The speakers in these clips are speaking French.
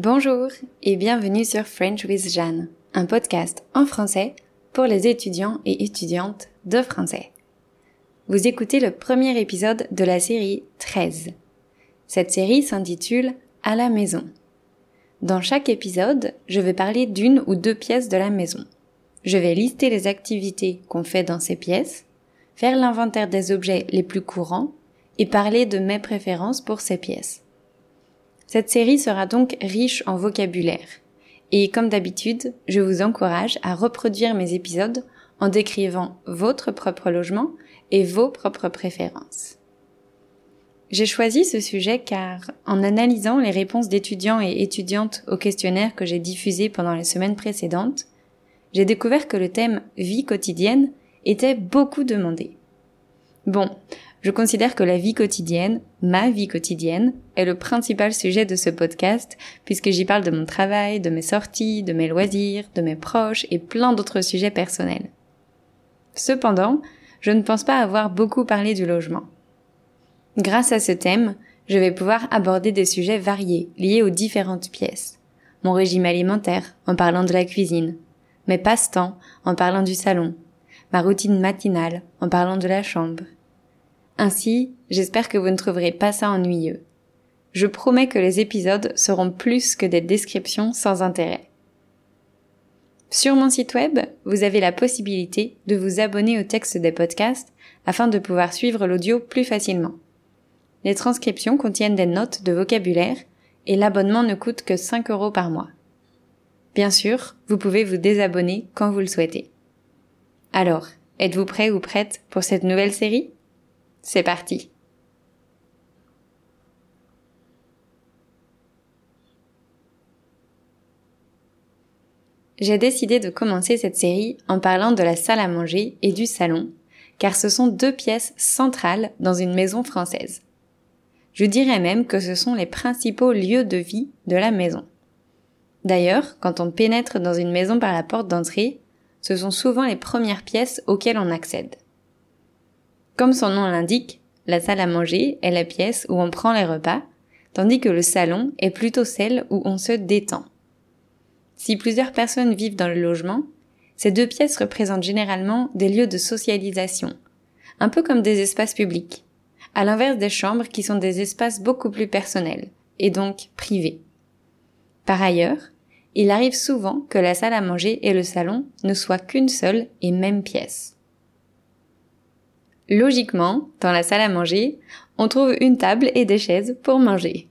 Bonjour et bienvenue sur French with Jeanne, un podcast en français pour les étudiants et étudiantes de français. Vous écoutez le premier épisode de la série 13. Cette série s'intitule À la maison. Dans chaque épisode, je vais parler d'une ou deux pièces de la maison. Je vais lister les activités qu'on fait dans ces pièces, faire l'inventaire des objets les plus courants et parler de mes préférences pour ces pièces. Cette série sera donc riche en vocabulaire. Et comme d'habitude, je vous encourage à reproduire mes épisodes en décrivant votre propre logement et vos propres préférences. J'ai choisi ce sujet car, en analysant les réponses d'étudiants et étudiantes au questionnaire que j'ai diffusé pendant les semaines précédentes, j'ai découvert que le thème vie quotidienne était beaucoup demandé. Bon, je considère que la vie quotidienne, ma vie quotidienne, est le principal sujet de ce podcast puisque j'y parle de mon travail, de mes sorties, de mes loisirs, de mes proches et plein d'autres sujets personnels. Cependant, je ne pense pas avoir beaucoup parlé du logement. Grâce à ce thème, je vais pouvoir aborder des sujets variés liés aux différentes pièces. Mon régime alimentaire en parlant de la cuisine, mes passe-temps en parlant du salon, ma routine matinale en parlant de la chambre, ainsi, j'espère que vous ne trouverez pas ça ennuyeux. Je promets que les épisodes seront plus que des descriptions sans intérêt. Sur mon site web, vous avez la possibilité de vous abonner au texte des podcasts afin de pouvoir suivre l'audio plus facilement. Les transcriptions contiennent des notes de vocabulaire et l'abonnement ne coûte que 5 euros par mois. Bien sûr, vous pouvez vous désabonner quand vous le souhaitez. Alors, êtes-vous prêt ou prête pour cette nouvelle série? C'est parti. J'ai décidé de commencer cette série en parlant de la salle à manger et du salon, car ce sont deux pièces centrales dans une maison française. Je dirais même que ce sont les principaux lieux de vie de la maison. D'ailleurs, quand on pénètre dans une maison par la porte d'entrée, ce sont souvent les premières pièces auxquelles on accède. Comme son nom l'indique, la salle à manger est la pièce où on prend les repas, tandis que le salon est plutôt celle où on se détend. Si plusieurs personnes vivent dans le logement, ces deux pièces représentent généralement des lieux de socialisation, un peu comme des espaces publics, à l'inverse des chambres qui sont des espaces beaucoup plus personnels, et donc privés. Par ailleurs, il arrive souvent que la salle à manger et le salon ne soient qu'une seule et même pièce. Logiquement, dans la salle à manger, on trouve une table et des chaises pour manger.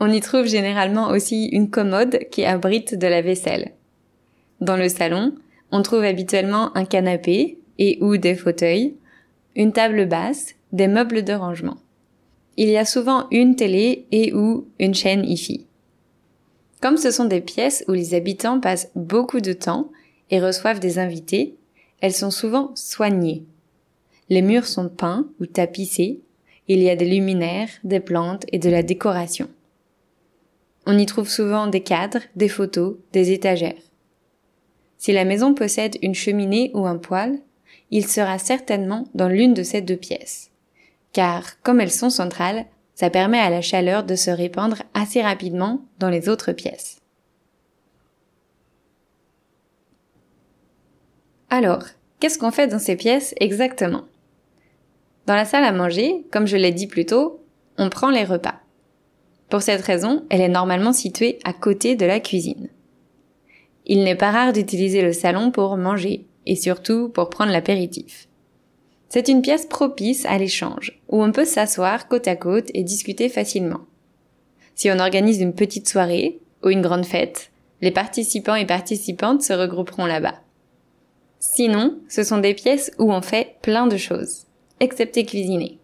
On y trouve généralement aussi une commode qui abrite de la vaisselle. Dans le salon, on trouve habituellement un canapé et ou des fauteuils, une table basse, des meubles de rangement. Il y a souvent une télé et ou une chaîne IFI. Comme ce sont des pièces où les habitants passent beaucoup de temps et reçoivent des invités, elles sont souvent soignées. Les murs sont peints ou tapissés. Il y a des luminaires, des plantes et de la décoration. On y trouve souvent des cadres, des photos, des étagères. Si la maison possède une cheminée ou un poêle, il sera certainement dans l'une de ces deux pièces. Car, comme elles sont centrales, ça permet à la chaleur de se répandre assez rapidement dans les autres pièces. Alors, qu'est-ce qu'on fait dans ces pièces exactement? Dans la salle à manger, comme je l'ai dit plus tôt, on prend les repas. Pour cette raison, elle est normalement située à côté de la cuisine. Il n'est pas rare d'utiliser le salon pour manger, et surtout pour prendre l'apéritif. C'est une pièce propice à l'échange, où on peut s'asseoir côte à côte et discuter facilement. Si on organise une petite soirée ou une grande fête, les participants et participantes se regrouperont là-bas. Sinon, ce sont des pièces où on fait plein de choses excepté cuisiner.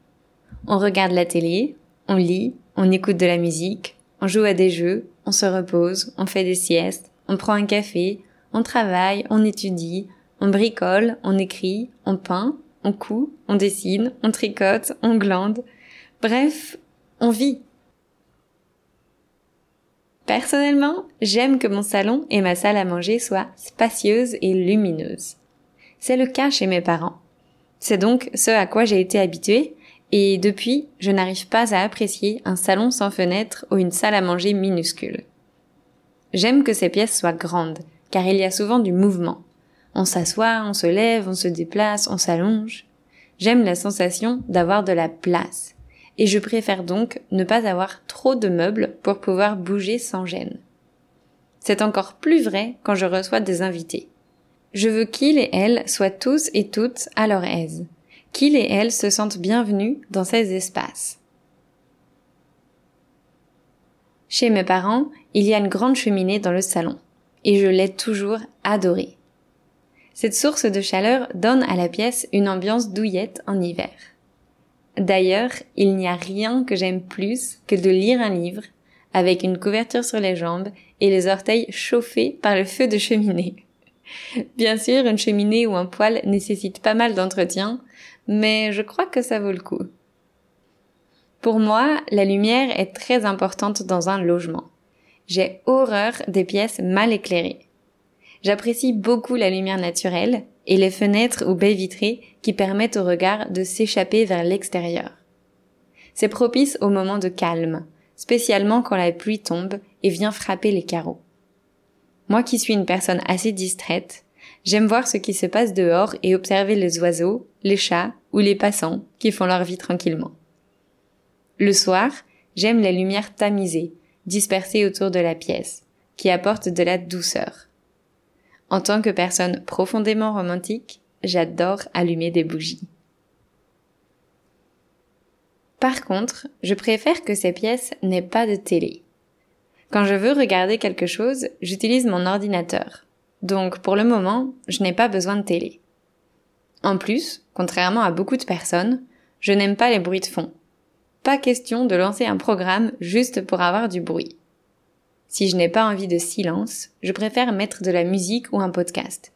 On regarde la télé, on lit, on écoute de la musique, on joue à des jeux, on se repose, on fait des siestes, on prend un café, on travaille, on étudie, on bricole, on écrit, on peint, on coud, on dessine, on tricote, on glande. Bref, on vit. Personnellement, j'aime que mon salon et ma salle à manger soient spacieuses et lumineuses. C'est le cas chez mes parents. C'est donc ce à quoi j'ai été habituée, et depuis, je n'arrive pas à apprécier un salon sans fenêtre ou une salle à manger minuscule. J'aime que ces pièces soient grandes, car il y a souvent du mouvement. On s'assoit, on se lève, on se déplace, on s'allonge. J'aime la sensation d'avoir de la place. Et je préfère donc ne pas avoir trop de meubles pour pouvoir bouger sans gêne. C'est encore plus vrai quand je reçois des invités. Je veux qu'ils et elles soient tous et toutes à leur aise, qu'ils et elles se sentent bienvenus dans ces espaces. Chez mes parents, il y a une grande cheminée dans le salon, et je l'ai toujours adorée. Cette source de chaleur donne à la pièce une ambiance douillette en hiver. D'ailleurs, il n'y a rien que j'aime plus que de lire un livre avec une couverture sur les jambes et les orteils chauffés par le feu de cheminée. Bien sûr, une cheminée ou un poêle nécessite pas mal d'entretien, mais je crois que ça vaut le coup. Pour moi, la lumière est très importante dans un logement. J'ai horreur des pièces mal éclairées. J'apprécie beaucoup la lumière naturelle et les fenêtres ou baies vitrées qui permettent au regard de s'échapper vers l'extérieur. C'est propice au moment de calme, spécialement quand la pluie tombe et vient frapper les carreaux. Moi qui suis une personne assez distraite, j'aime voir ce qui se passe dehors et observer les oiseaux, les chats ou les passants qui font leur vie tranquillement. Le soir, j'aime les lumières tamisées, dispersées autour de la pièce, qui apportent de la douceur. En tant que personne profondément romantique, j'adore allumer des bougies. Par contre, je préfère que ces pièces n'aient pas de télé. Quand je veux regarder quelque chose, j'utilise mon ordinateur. Donc pour le moment, je n'ai pas besoin de télé. En plus, contrairement à beaucoup de personnes, je n'aime pas les bruits de fond. Pas question de lancer un programme juste pour avoir du bruit. Si je n'ai pas envie de silence, je préfère mettre de la musique ou un podcast.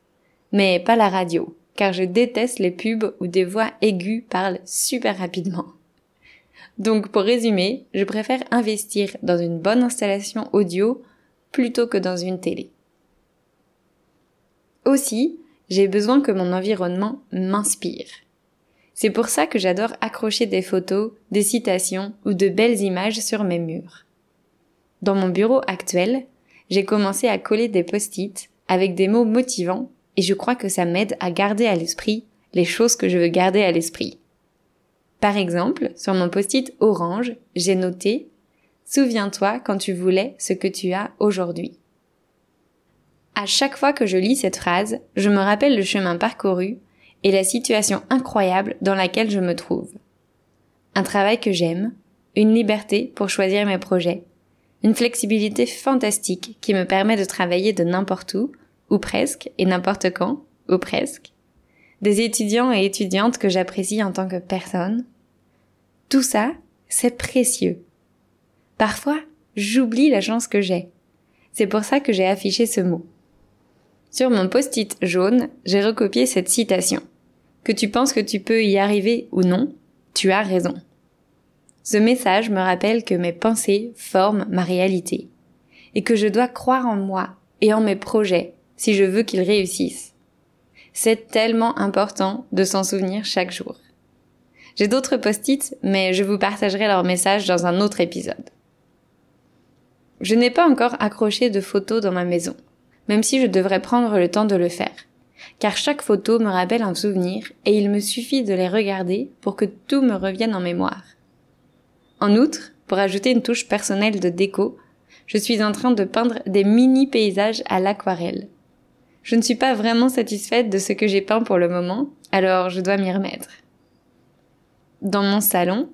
Mais pas la radio, car je déteste les pubs où des voix aiguës parlent super rapidement. Donc pour résumer, je préfère investir dans une bonne installation audio plutôt que dans une télé. Aussi, j'ai besoin que mon environnement m'inspire. C'est pour ça que j'adore accrocher des photos, des citations ou de belles images sur mes murs. Dans mon bureau actuel, j'ai commencé à coller des post-it avec des mots motivants et je crois que ça m'aide à garder à l'esprit les choses que je veux garder à l'esprit. Par exemple, sur mon post-it orange, j'ai noté Souviens-toi quand tu voulais ce que tu as aujourd'hui. À chaque fois que je lis cette phrase, je me rappelle le chemin parcouru et la situation incroyable dans laquelle je me trouve. Un travail que j'aime, une liberté pour choisir mes projets, une flexibilité fantastique qui me permet de travailler de n'importe où, ou presque, et n'importe quand, ou presque, des étudiants et étudiantes que j'apprécie en tant que personne. Tout ça, c'est précieux. Parfois, j'oublie la chance que j'ai. C'est pour ça que j'ai affiché ce mot. Sur mon post-it jaune, j'ai recopié cette citation. Que tu penses que tu peux y arriver ou non, tu as raison. Ce message me rappelle que mes pensées forment ma réalité et que je dois croire en moi et en mes projets si je veux qu'ils réussissent. C'est tellement important de s'en souvenir chaque jour. J'ai d'autres post-it, mais je vous partagerai leur message dans un autre épisode. Je n'ai pas encore accroché de photos dans ma maison, même si je devrais prendre le temps de le faire, car chaque photo me rappelle un souvenir et il me suffit de les regarder pour que tout me revienne en mémoire. En outre, pour ajouter une touche personnelle de déco, je suis en train de peindre des mini paysages à l'aquarelle. Je ne suis pas vraiment satisfaite de ce que j'ai peint pour le moment, alors je dois m'y remettre. Dans mon salon,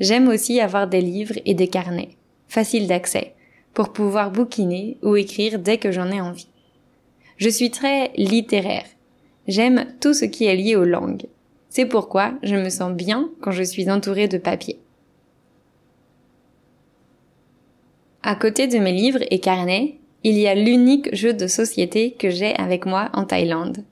j'aime aussi avoir des livres et des carnets, faciles d'accès, pour pouvoir bouquiner ou écrire dès que j'en ai envie. Je suis très littéraire. J'aime tout ce qui est lié aux langues. C'est pourquoi je me sens bien quand je suis entourée de papier. À côté de mes livres et carnets, il y a l'unique jeu de société que j'ai avec moi en Thaïlande.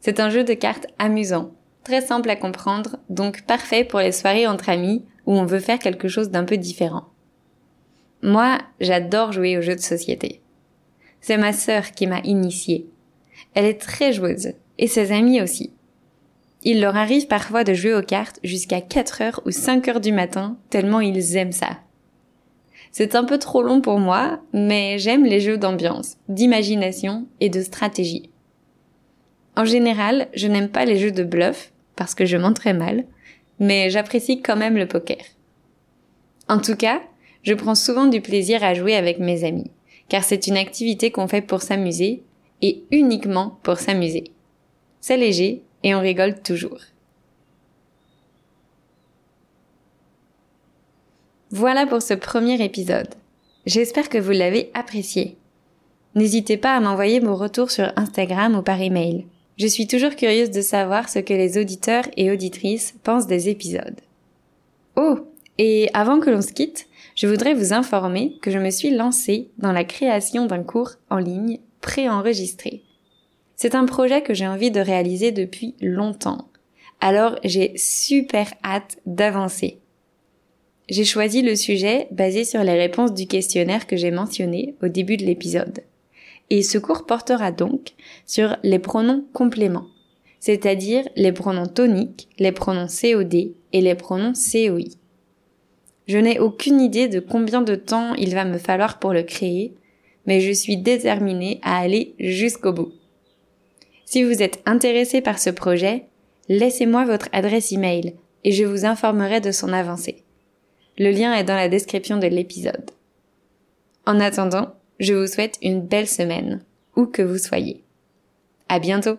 C'est un jeu de cartes amusant, très simple à comprendre, donc parfait pour les soirées entre amis où on veut faire quelque chose d'un peu différent. Moi, j'adore jouer aux jeux de société. C'est ma sœur qui m'a initiée. Elle est très joueuse, et ses amis aussi. Il leur arrive parfois de jouer aux cartes jusqu'à 4 heures ou 5 heures du matin, tellement ils aiment ça. C'est un peu trop long pour moi, mais j'aime les jeux d'ambiance, d'imagination et de stratégie. En général, je n'aime pas les jeux de bluff, parce que je mens très mal, mais j'apprécie quand même le poker. En tout cas, je prends souvent du plaisir à jouer avec mes amis, car c'est une activité qu'on fait pour s'amuser, et uniquement pour s'amuser. C'est léger, et on rigole toujours. Voilà pour ce premier épisode. J'espère que vous l'avez apprécié. N'hésitez pas à m'envoyer vos retours sur Instagram ou par email. Je suis toujours curieuse de savoir ce que les auditeurs et auditrices pensent des épisodes. Oh, et avant que l'on se quitte, je voudrais vous informer que je me suis lancée dans la création d'un cours en ligne préenregistré. C'est un projet que j'ai envie de réaliser depuis longtemps. Alors j'ai super hâte d'avancer j'ai choisi le sujet basé sur les réponses du questionnaire que j'ai mentionné au début de l'épisode. Et ce cours portera donc sur les pronoms compléments, c'est-à-dire les pronoms toniques, les pronoms COD et les pronoms COI. Je n'ai aucune idée de combien de temps il va me falloir pour le créer, mais je suis déterminée à aller jusqu'au bout. Si vous êtes intéressé par ce projet, laissez-moi votre adresse email et je vous informerai de son avancée. Le lien est dans la description de l'épisode. En attendant, je vous souhaite une belle semaine, où que vous soyez. À bientôt!